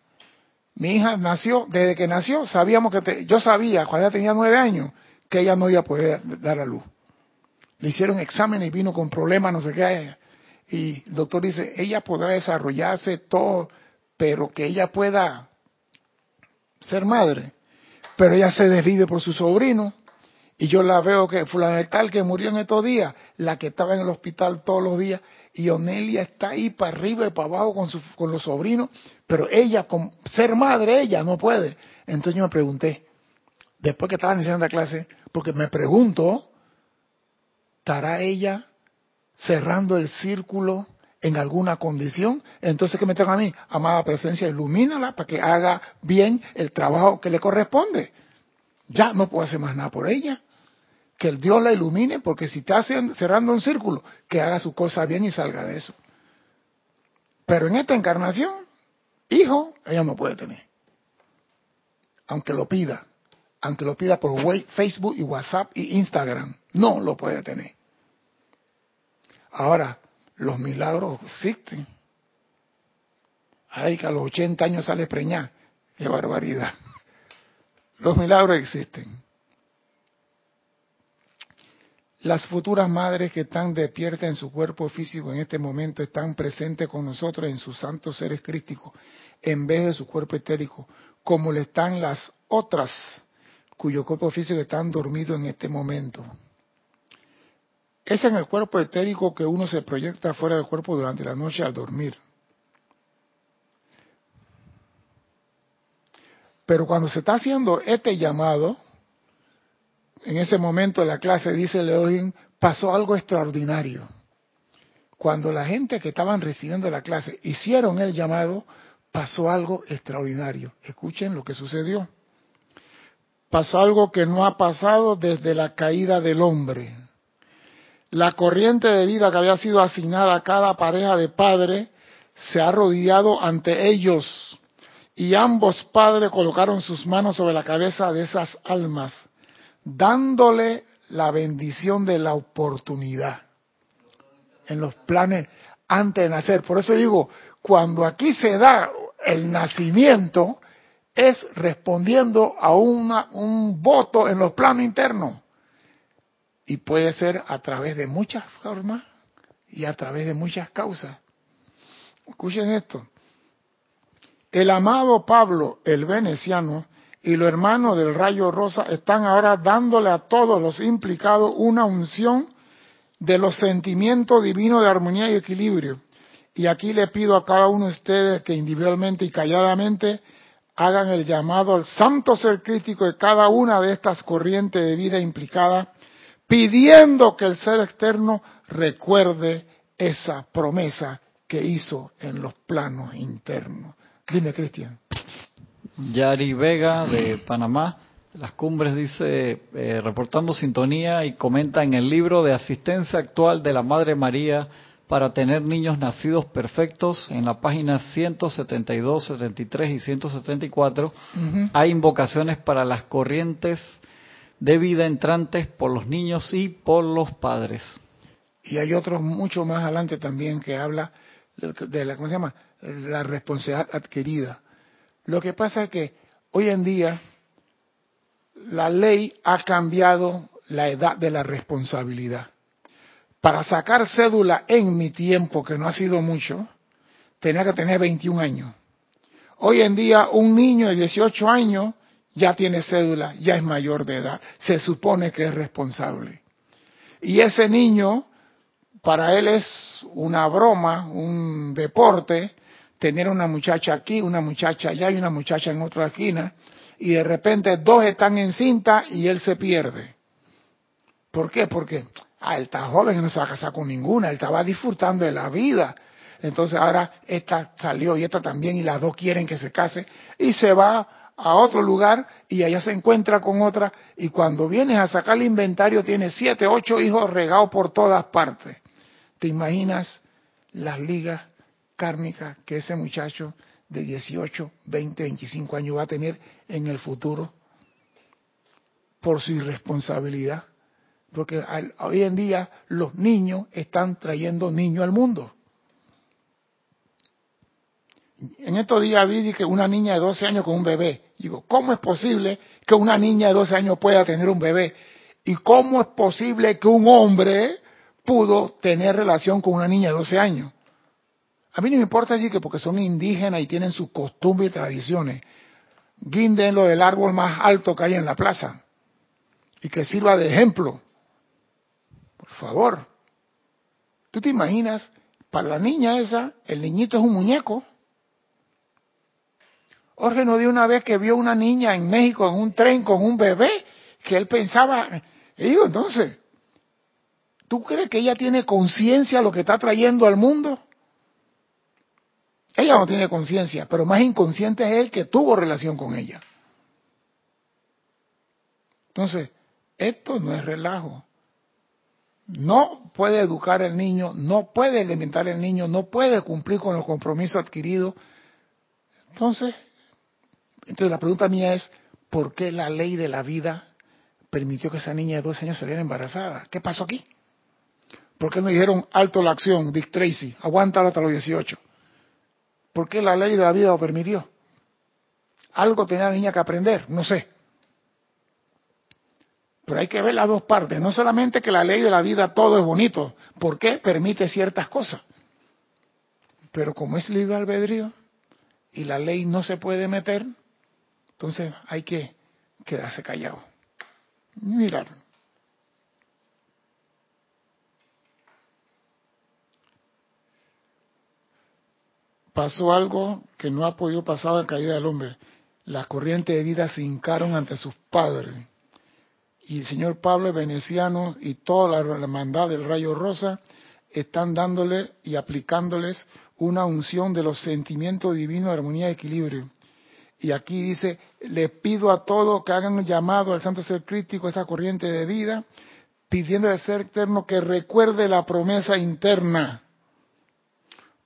Mi hija nació, desde que nació, sabíamos que, yo sabía, cuando ella tenía nueve años, que ella no iba a poder dar a luz. Le hicieron examen y vino con problemas, no sé qué. Y el doctor dice, ella podrá desarrollarse todo, pero que ella pueda ser madre, pero ella se desvive por su sobrino y yo la veo que fulana tal que murió en estos días, la que estaba en el hospital todos los días y Onelia está ahí para arriba y para abajo con, su, con los sobrinos, pero ella, con ser madre, ella no puede. Entonces yo me pregunté, después que estaba iniciando la clase, porque me pregunto, ¿estará ella cerrando el círculo en alguna condición, entonces ¿qué me tengo a mí? Amada presencia, ilumínala para que haga bien el trabajo que le corresponde. Ya no puedo hacer más nada por ella. Que el Dios la ilumine, porque si está cerrando un círculo, que haga su cosa bien y salga de eso. Pero en esta encarnación, hijo, ella no puede tener. Aunque lo pida. Aunque lo pida por Facebook y WhatsApp y Instagram. No lo puede tener. Ahora, los milagros existen. Ay, que a los 80 años sale preñada. Qué barbaridad. Los milagros existen. Las futuras madres que están despiertas en su cuerpo físico en este momento están presentes con nosotros en sus santos seres crísticos en vez de su cuerpo etérico, como le están las otras cuyo cuerpo físico están dormidos en este momento. Es en el cuerpo etérico que uno se proyecta fuera del cuerpo durante la noche al dormir. Pero cuando se está haciendo este llamado, en ese momento de la clase dice Leorín, pasó algo extraordinario. Cuando la gente que estaban recibiendo la clase hicieron el llamado, pasó algo extraordinario. Escuchen lo que sucedió. Pasó algo que no ha pasado desde la caída del hombre la corriente de vida que había sido asignada a cada pareja de padres se ha rodeado ante ellos y ambos padres colocaron sus manos sobre la cabeza de esas almas, dándole la bendición de la oportunidad en los planes antes de nacer. Por eso digo, cuando aquí se da el nacimiento, es respondiendo a un voto en los planos internos. Y puede ser a través de muchas formas y a través de muchas causas. Escuchen esto. El amado Pablo, el veneciano, y los hermanos del rayo rosa están ahora dándole a todos los implicados una unción de los sentimientos divinos de armonía y equilibrio. Y aquí le pido a cada uno de ustedes que individualmente y calladamente hagan el llamado al santo ser crítico de cada una de estas corrientes de vida implicadas, pidiendo que el ser externo recuerde esa promesa que hizo en los planos internos. Dime, Cristian. Yari Vega de Panamá, Las Cumbres dice, eh, reportando sintonía y comenta en el libro de asistencia actual de la Madre María para tener niños nacidos perfectos, en la página 172, 73 y 174, hay invocaciones para las corrientes de vida entrantes por los niños y por los padres. Y hay otros mucho más adelante también que habla de la, ¿cómo se llama? La responsabilidad adquirida. Lo que pasa es que hoy en día la ley ha cambiado la edad de la responsabilidad. Para sacar cédula en mi tiempo, que no ha sido mucho, tenía que tener 21 años. Hoy en día un niño de 18 años ya tiene cédula, ya es mayor de edad, se supone que es responsable. Y ese niño, para él es una broma, un deporte, tener una muchacha aquí, una muchacha allá y una muchacha en otra esquina, y de repente dos están en cinta y él se pierde. ¿Por qué? Porque Ah, él está joven y no se va a casar con ninguna, él estaba disfrutando de la vida. Entonces ahora esta salió y esta también y las dos quieren que se case y se va a otro lugar y allá se encuentra con otra y cuando vienes a sacar el inventario tiene siete, ocho hijos regados por todas partes. ¿Te imaginas las ligas kármicas que ese muchacho de 18, 20, 25 años va a tener en el futuro por su irresponsabilidad? Porque hoy en día los niños están trayendo niños al mundo. En estos días vi que una niña de 12 años con un bebé. Digo, ¿cómo es posible que una niña de 12 años pueda tener un bebé? ¿Y cómo es posible que un hombre pudo tener relación con una niña de 12 años? A mí no me importa decir que porque son indígenas y tienen sus costumbres y tradiciones, guinden lo del árbol más alto que hay en la plaza y que sirva de ejemplo favor. ¿Tú te imaginas? Para la niña esa, el niñito es un muñeco. Jorge no dio una vez que vio una niña en México en un tren con un bebé que él pensaba, y digo, entonces, ¿tú crees que ella tiene conciencia de lo que está trayendo al mundo? Ella no tiene conciencia, pero más inconsciente es él que tuvo relación con ella. Entonces, esto no es relajo no puede educar al niño, no puede alimentar al niño, no puede cumplir con los compromisos adquiridos. Entonces, entonces la pregunta mía es, ¿por qué la ley de la vida permitió que esa niña de 12 años saliera embarazada? ¿Qué pasó aquí? ¿Por qué no dijeron alto la acción, Dick Tracy, aguántala hasta los 18? ¿Por qué la ley de la vida lo permitió? Algo tenía la niña que aprender, no sé. Pero hay que ver las dos partes. No solamente que la ley de la vida todo es bonito. ¿Por qué? Permite ciertas cosas. Pero como es libre albedrío y la ley no se puede meter, entonces hay que quedarse callado. Mirar. Pasó algo que no ha podido pasar en caída del hombre. Las corrientes de vida se hincaron ante sus padres y el señor Pablo Veneciano y toda la hermandad del Rayo Rosa están dándole y aplicándoles una unción de los sentimientos divinos armonía y equilibrio. Y aquí dice, les pido a todos que hagan un llamado al Santo Ser Crítico, esta corriente de vida, pidiendo al Ser Eterno que recuerde la promesa interna.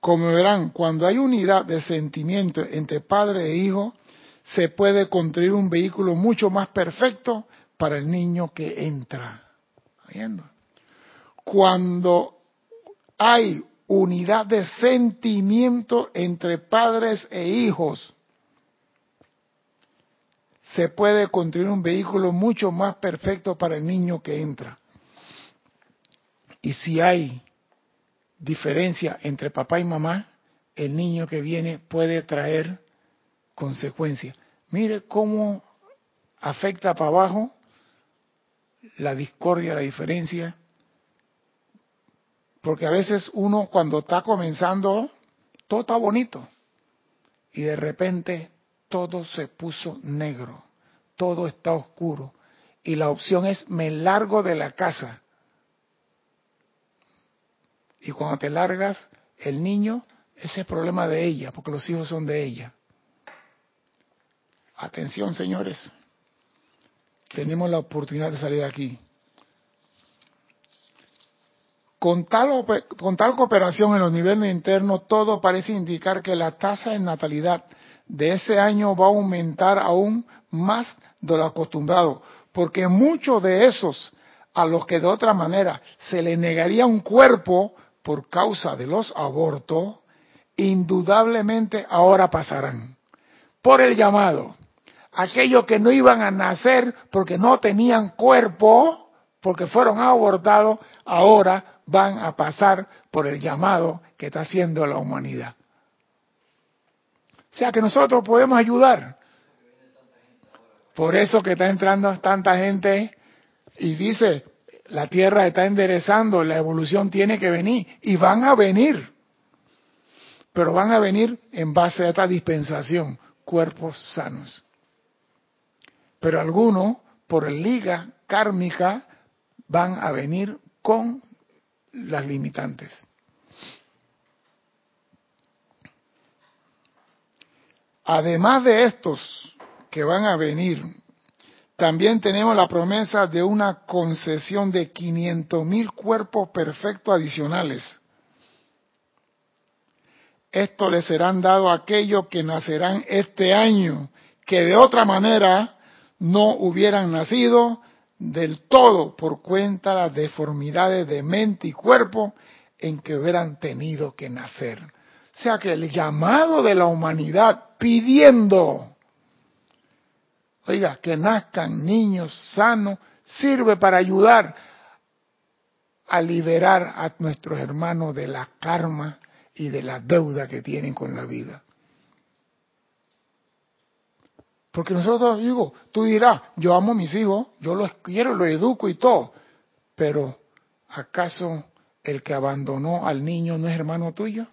Como verán, cuando hay unidad de sentimiento entre padre e hijo, se puede construir un vehículo mucho más perfecto para el niño que entra. ¿Viendo? Cuando hay unidad de sentimiento entre padres e hijos, se puede construir un vehículo mucho más perfecto para el niño que entra. Y si hay diferencia entre papá y mamá, el niño que viene puede traer consecuencias. Mire cómo afecta para abajo la discordia, la diferencia. Porque a veces uno cuando está comenzando, todo está bonito. Y de repente todo se puso negro, todo está oscuro. Y la opción es me largo de la casa. Y cuando te largas, el niño, ese es problema de ella, porque los hijos son de ella. Atención, señores. Tenemos la oportunidad de salir de aquí. Con tal, con tal cooperación en los niveles internos, todo parece indicar que la tasa de natalidad de ese año va a aumentar aún más de lo acostumbrado, porque muchos de esos a los que de otra manera se le negaría un cuerpo por causa de los abortos, indudablemente ahora pasarán por el llamado aquellos que no iban a nacer porque no tenían cuerpo, porque fueron abortados, ahora van a pasar por el llamado que está haciendo la humanidad. O sea que nosotros podemos ayudar. Por eso que está entrando tanta gente y dice, la Tierra está enderezando, la evolución tiene que venir y van a venir. Pero van a venir en base a esta dispensación, cuerpos sanos pero algunos, por liga kármica, van a venir con las limitantes. Además de estos que van a venir, también tenemos la promesa de una concesión de 500 mil cuerpos perfectos adicionales. Esto les serán dado a aquellos que nacerán este año, que de otra manera no hubieran nacido del todo por cuenta de las deformidades de mente y cuerpo en que hubieran tenido que nacer. O sea que el llamado de la humanidad pidiendo, oiga, que nazcan niños sanos, sirve para ayudar a liberar a nuestros hermanos de la karma y de la deuda que tienen con la vida. Porque nosotros, digo, tú dirás, yo amo a mis hijos, yo los quiero, los educo y todo, pero ¿acaso el que abandonó al niño no es hermano tuyo?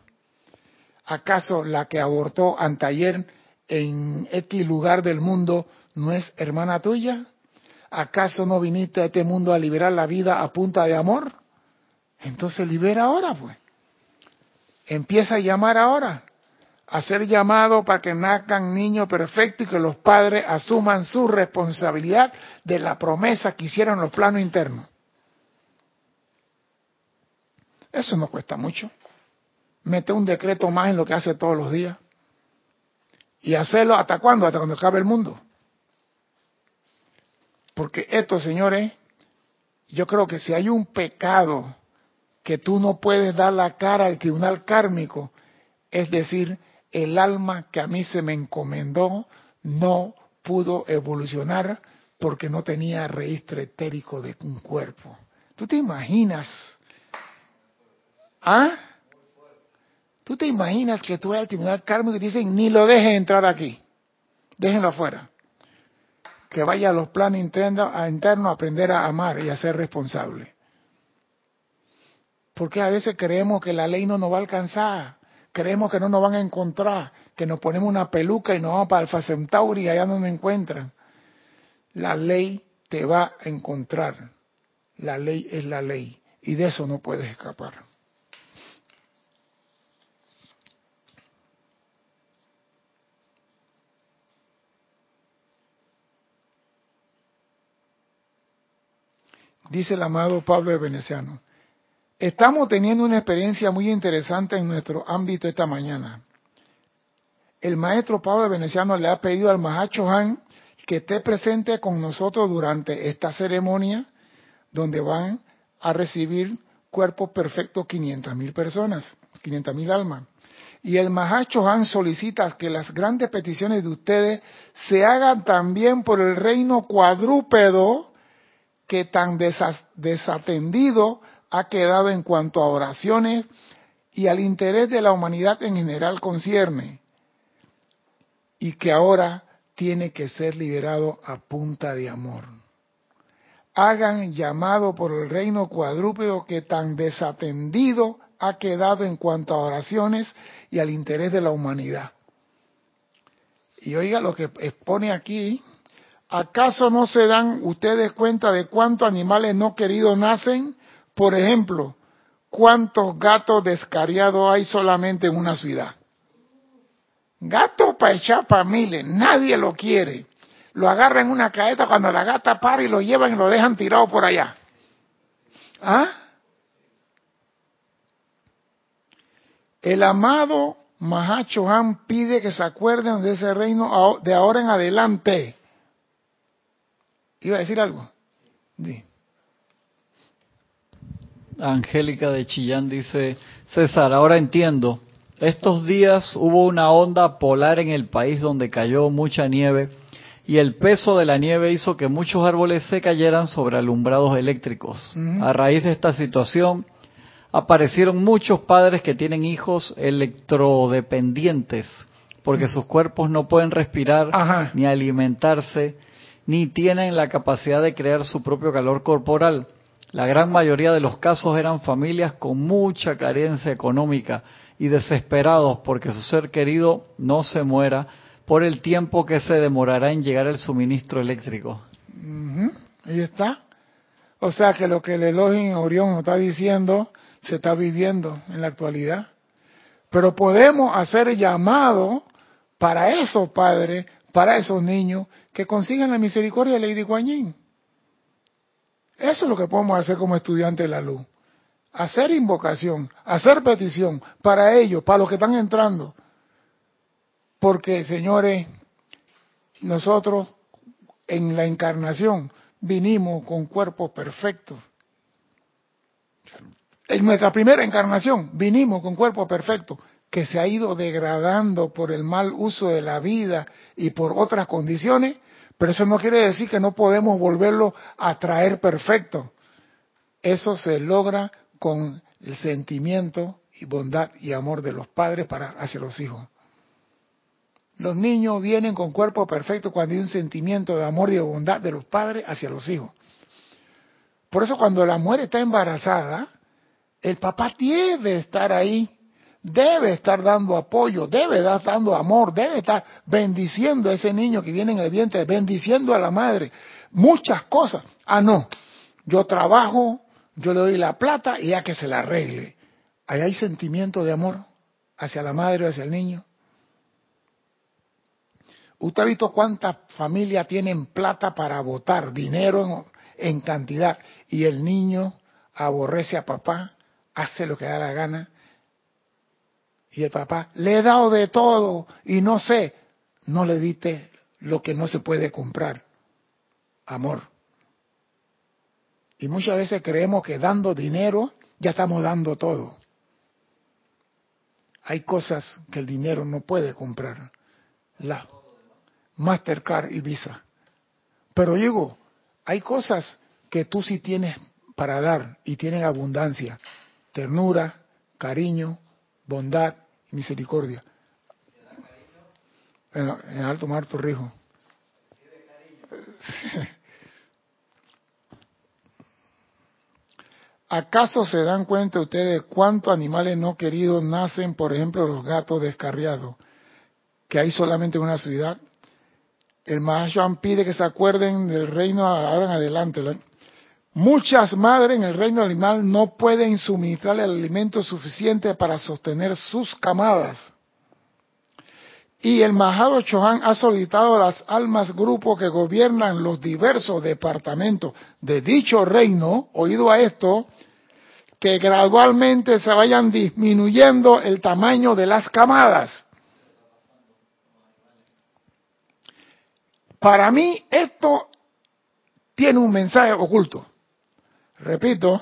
¿Acaso la que abortó anteayer en X lugar del mundo no es hermana tuya? ¿Acaso no viniste a este mundo a liberar la vida a punta de amor? Entonces libera ahora, pues. Empieza a llamar ahora hacer llamado para que nazcan niños perfectos y que los padres asuman su responsabilidad de la promesa que hicieron los planos internos. Eso no cuesta mucho. Mete un decreto más en lo que hace todos los días. Y hacerlo hasta cuándo? Hasta cuando acabe el mundo. Porque esto, señores, yo creo que si hay un pecado que tú no puedes dar la cara al tribunal kármico, es decir, el alma que a mí se me encomendó no pudo evolucionar porque no tenía registro etérico de un cuerpo. ¿Tú te imaginas? ¿Ah? ¿Tú te imaginas que tú vas al tribunal kármico y dicen, ni lo dejes entrar aquí, déjenlo afuera? Que vaya a los planes internos a, a aprender a amar y a ser responsable. Porque a veces creemos que la ley no nos va a alcanzar creemos que no nos van a encontrar, que nos ponemos una peluca y nos vamos para Alfa Centauri y allá no nos encuentran. La ley te va a encontrar. La ley es la ley y de eso no puedes escapar. Dice el amado Pablo de Veneciano, Estamos teniendo una experiencia muy interesante en nuestro ámbito esta mañana. El maestro Pablo Veneciano le ha pedido al Mahacho Han que esté presente con nosotros durante esta ceremonia donde van a recibir cuerpos perfectos 500 mil personas, 500 mil almas. Y el Mahacho Han solicita que las grandes peticiones de ustedes se hagan también por el reino cuadrúpedo que tan desatendido ha quedado en cuanto a oraciones y al interés de la humanidad en general concierne, y que ahora tiene que ser liberado a punta de amor. Hagan llamado por el reino cuadrúpedo que tan desatendido ha quedado en cuanto a oraciones y al interés de la humanidad. Y oiga lo que expone aquí, ¿acaso no se dan ustedes cuenta de cuántos animales no queridos nacen? Por ejemplo, ¿cuántos gatos descariados hay solamente en una ciudad? Gato para echar para miles, nadie lo quiere. Lo agarran en una caeta cuando la gata para y lo llevan y lo dejan tirado por allá. ¿Ah? El amado Mahacho pide que se acuerden de ese reino de ahora en adelante. ¿Iba a decir algo? Angélica de Chillán dice, César, ahora entiendo. Estos días hubo una onda polar en el país donde cayó mucha nieve y el peso de la nieve hizo que muchos árboles se cayeran sobre alumbrados eléctricos. A raíz de esta situación, aparecieron muchos padres que tienen hijos electrodependientes porque sus cuerpos no pueden respirar ni alimentarse ni tienen la capacidad de crear su propio calor corporal. La gran mayoría de los casos eran familias con mucha carencia económica y desesperados porque su ser querido no se muera por el tiempo que se demorará en llegar el suministro eléctrico. Ahí está. O sea que lo que el Elohim Orión está diciendo se está viviendo en la actualidad. Pero podemos hacer llamado para esos padres, para esos niños, que consigan la misericordia de Lady Guanyin. Eso es lo que podemos hacer como estudiantes de la luz. Hacer invocación, hacer petición para ellos, para los que están entrando. Porque, señores, nosotros en la encarnación vinimos con cuerpos perfectos en nuestra primera encarnación vinimos con cuerpo perfecto que se ha ido degradando por el mal uso de la vida y por otras condiciones, pero eso no quiere decir que no podemos volverlo a traer perfecto. Eso se logra con el sentimiento y bondad y amor de los padres para hacia los hijos. Los niños vienen con cuerpo perfecto cuando hay un sentimiento de amor y de bondad de los padres hacia los hijos. Por eso cuando la mujer está embarazada, el papá debe estar ahí, debe estar dando apoyo, debe estar dando amor, debe estar bendiciendo a ese niño que viene en el vientre, bendiciendo a la madre, muchas cosas. Ah, no, yo trabajo, yo le doy la plata y ya que se la arregle. Ahí hay sentimiento de amor hacia la madre, hacia el niño. ¿Usted ha visto cuántas familias tienen plata para votar, dinero en, en cantidad, y el niño aborrece a papá, hace lo que da la gana. Y el papá, le he dado de todo y no sé, no le diste lo que no se puede comprar, amor. Y muchas veces creemos que dando dinero ya estamos dando todo. Hay cosas que el dinero no puede comprar. La Mastercard y Visa. Pero digo, hay cosas que tú sí tienes para dar y tienen abundancia ternura, cariño, bondad y misericordia. Bueno, en alto mar Torrijos. ¿Acaso se dan cuenta ustedes cuántos animales no queridos nacen, por ejemplo, los gatos descarriados, que hay solamente en una ciudad? El Mahashan pide que se acuerden del reino en adelante. Muchas madres en el reino animal no pueden suministrar el alimento suficiente para sostener sus camadas. Y el Majado Chohan ha solicitado a las almas grupos que gobiernan los diversos departamentos de dicho reino, oído a esto, que gradualmente se vayan disminuyendo el tamaño de las camadas. Para mí esto tiene un mensaje oculto. Repito,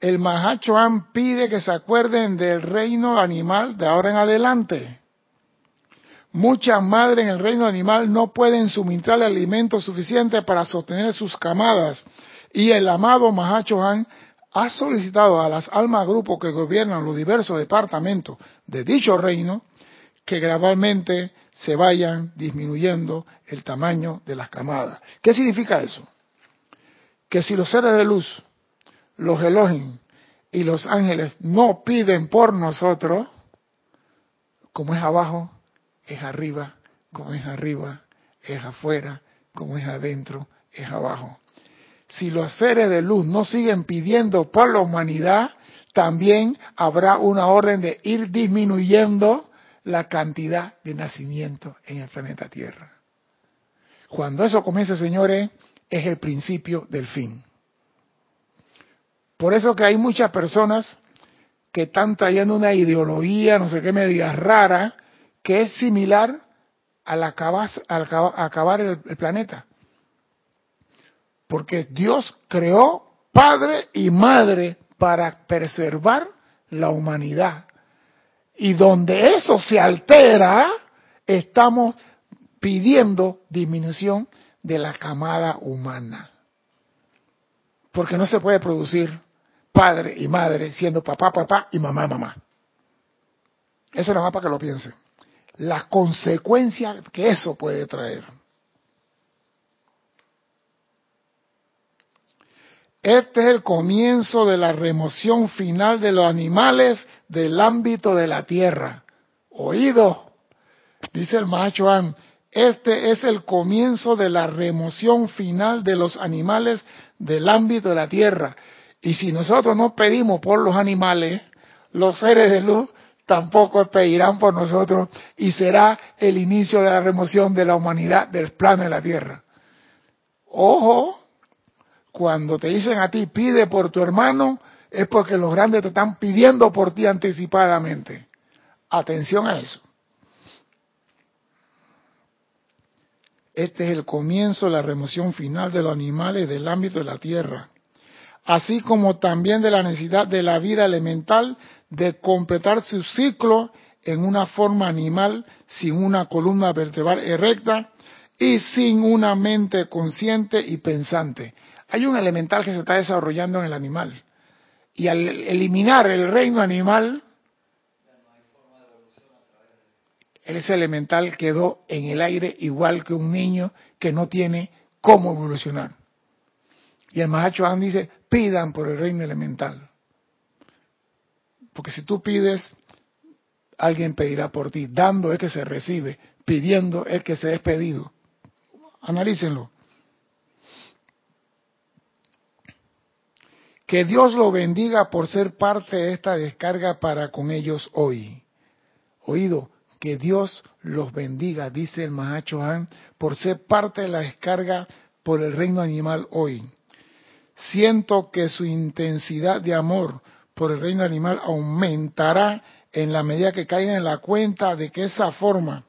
el Mahachohan pide que se acuerden del reino animal de ahora en adelante. Muchas madres en el reino animal no pueden suministrar alimento suficiente para sostener sus camadas y el amado Mahachohan ha solicitado a las almas grupos que gobiernan los diversos departamentos de dicho reino que gradualmente se vayan disminuyendo el tamaño de las camadas. ¿Qué significa eso? Que si los seres de luz, los Elohim y los ángeles no piden por nosotros, como es abajo, es arriba, como es arriba, es afuera, como es adentro, es abajo. Si los seres de luz no siguen pidiendo por la humanidad, también habrá una orden de ir disminuyendo la cantidad de nacimiento en el planeta Tierra. Cuando eso comience, señores, es el principio del fin. Por eso que hay muchas personas que están trayendo una ideología, no sé qué media rara, que es similar al acabar, el planeta. Porque Dios creó padre y madre para preservar la humanidad. Y donde eso se altera, estamos pidiendo disminución de la camada humana. Porque no se puede producir padre y madre siendo papá, papá y mamá, mamá. Eso nada más para que lo piensen. La consecuencia que eso puede traer. Este es el comienzo de la remoción final de los animales del ámbito de la tierra. Oído, dice el macho este es el comienzo de la remoción final de los animales del ámbito de la tierra. Y si nosotros no pedimos por los animales, los seres de luz tampoco pedirán por nosotros y será el inicio de la remoción de la humanidad del plano de la tierra. Ojo, cuando te dicen a ti pide por tu hermano, es porque los grandes te están pidiendo por ti anticipadamente. Atención a eso. Este es el comienzo, de la remoción final de los animales del ámbito de la tierra, así como también de la necesidad de la vida elemental de completar su ciclo en una forma animal sin una columna vertebral erecta y sin una mente consciente y pensante. Hay un elemental que se está desarrollando en el animal. Y al eliminar el reino animal, ese elemental quedó en el aire igual que un niño que no tiene cómo evolucionar. Y el Mahacho dice, pidan por el reino elemental. Porque si tú pides, alguien pedirá por ti. Dando es que se recibe, pidiendo es que se es pedido. Analícenlo. Que Dios lo bendiga por ser parte de esta descarga para con ellos hoy. Oído, que Dios los bendiga, dice el Mahacho Han, por ser parte de la descarga por el reino animal hoy. Siento que su intensidad de amor por el reino animal aumentará en la medida que caigan en la cuenta de que esa forma,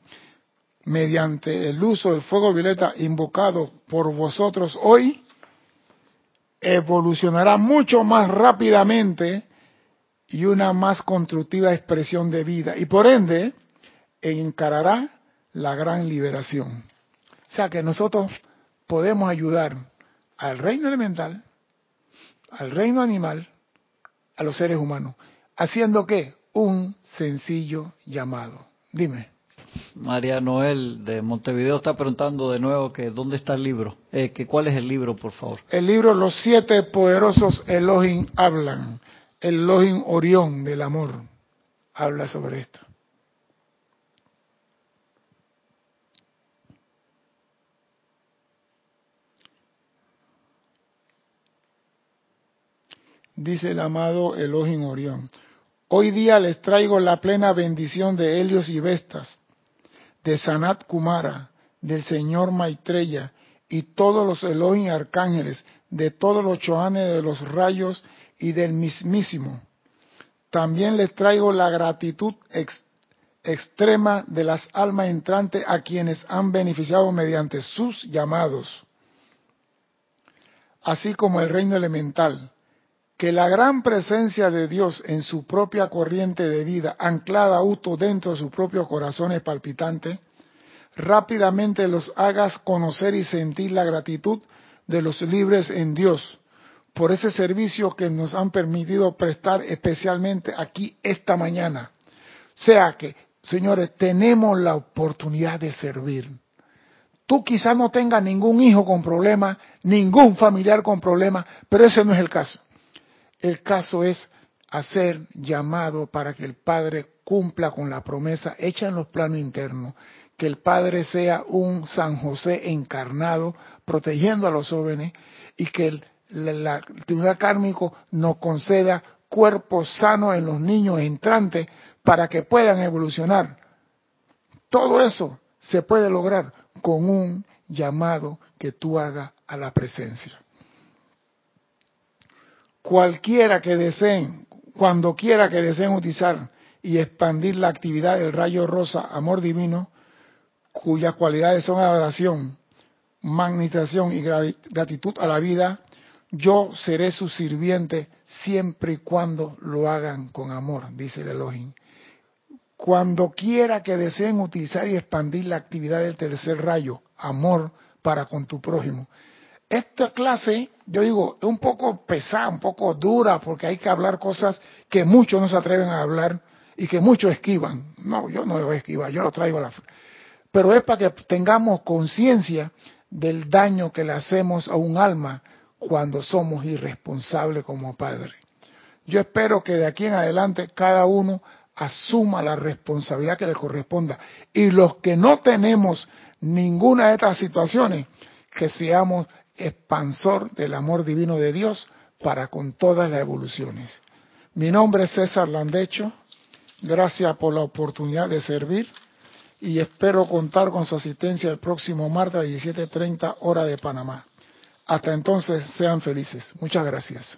mediante el uso del fuego violeta invocado por vosotros hoy, evolucionará mucho más rápidamente y una más constructiva expresión de vida y por ende encarará la gran liberación. O sea que nosotros podemos ayudar al reino elemental, al reino animal, a los seres humanos, haciendo qué? Un sencillo llamado. Dime. María Noel de Montevideo está preguntando de nuevo que dónde está el libro, eh, que cuál es el libro, por favor. El libro Los siete poderosos Elohim hablan, el Elohim Orión del amor habla sobre esto. Dice el amado Elohim Orión. Hoy día les traigo la plena bendición de Helios y Vestas, de Sanat Kumara, del señor Maitreya y todos los Elohim arcángeles, de todos los choanes de los rayos y del mismísimo. También les traigo la gratitud extrema de las almas entrantes a quienes han beneficiado mediante sus llamados, así como el reino elemental, que la gran presencia de Dios en su propia corriente de vida, anclada auto dentro de sus propios corazones palpitantes, rápidamente los hagas conocer y sentir la gratitud de los libres en Dios por ese servicio que nos han permitido prestar especialmente aquí esta mañana. Sea que señores, tenemos la oportunidad de servir. Tú quizás no tengas ningún hijo con problemas, ningún familiar con problemas, pero ese no es el caso. El caso es hacer llamado para que el Padre cumpla con la promesa hecha en los planos internos, que el Padre sea un San José encarnado, protegiendo a los jóvenes, y que el la, Tribunal Kármico nos conceda cuerpos sanos en los niños entrantes para que puedan evolucionar. Todo eso se puede lograr con un llamado que tú hagas a la presencia. Cualquiera que deseen, cuando quiera que deseen utilizar y expandir la actividad del rayo rosa, amor divino, cuyas cualidades son adoración, magnetización y gratitud a la vida, yo seré su sirviente siempre y cuando lo hagan con amor, dice el Elohim. Cuando quiera que deseen utilizar y expandir la actividad del tercer rayo, amor para con tu prójimo. Esta clase, yo digo, es un poco pesada, un poco dura, porque hay que hablar cosas que muchos no se atreven a hablar y que muchos esquivan. No, yo no lo voy a esquivar, yo lo traigo a la... Pero es para que tengamos conciencia del daño que le hacemos a un alma cuando somos irresponsables como padres. Yo espero que de aquí en adelante cada uno asuma la responsabilidad que le corresponda. Y los que no tenemos ninguna de estas situaciones, que seamos expansor del amor divino de Dios para con todas las evoluciones. Mi nombre es César Landecho. Gracias por la oportunidad de servir y espero contar con su asistencia el próximo martes a las 17.30 hora de Panamá. Hasta entonces, sean felices. Muchas gracias.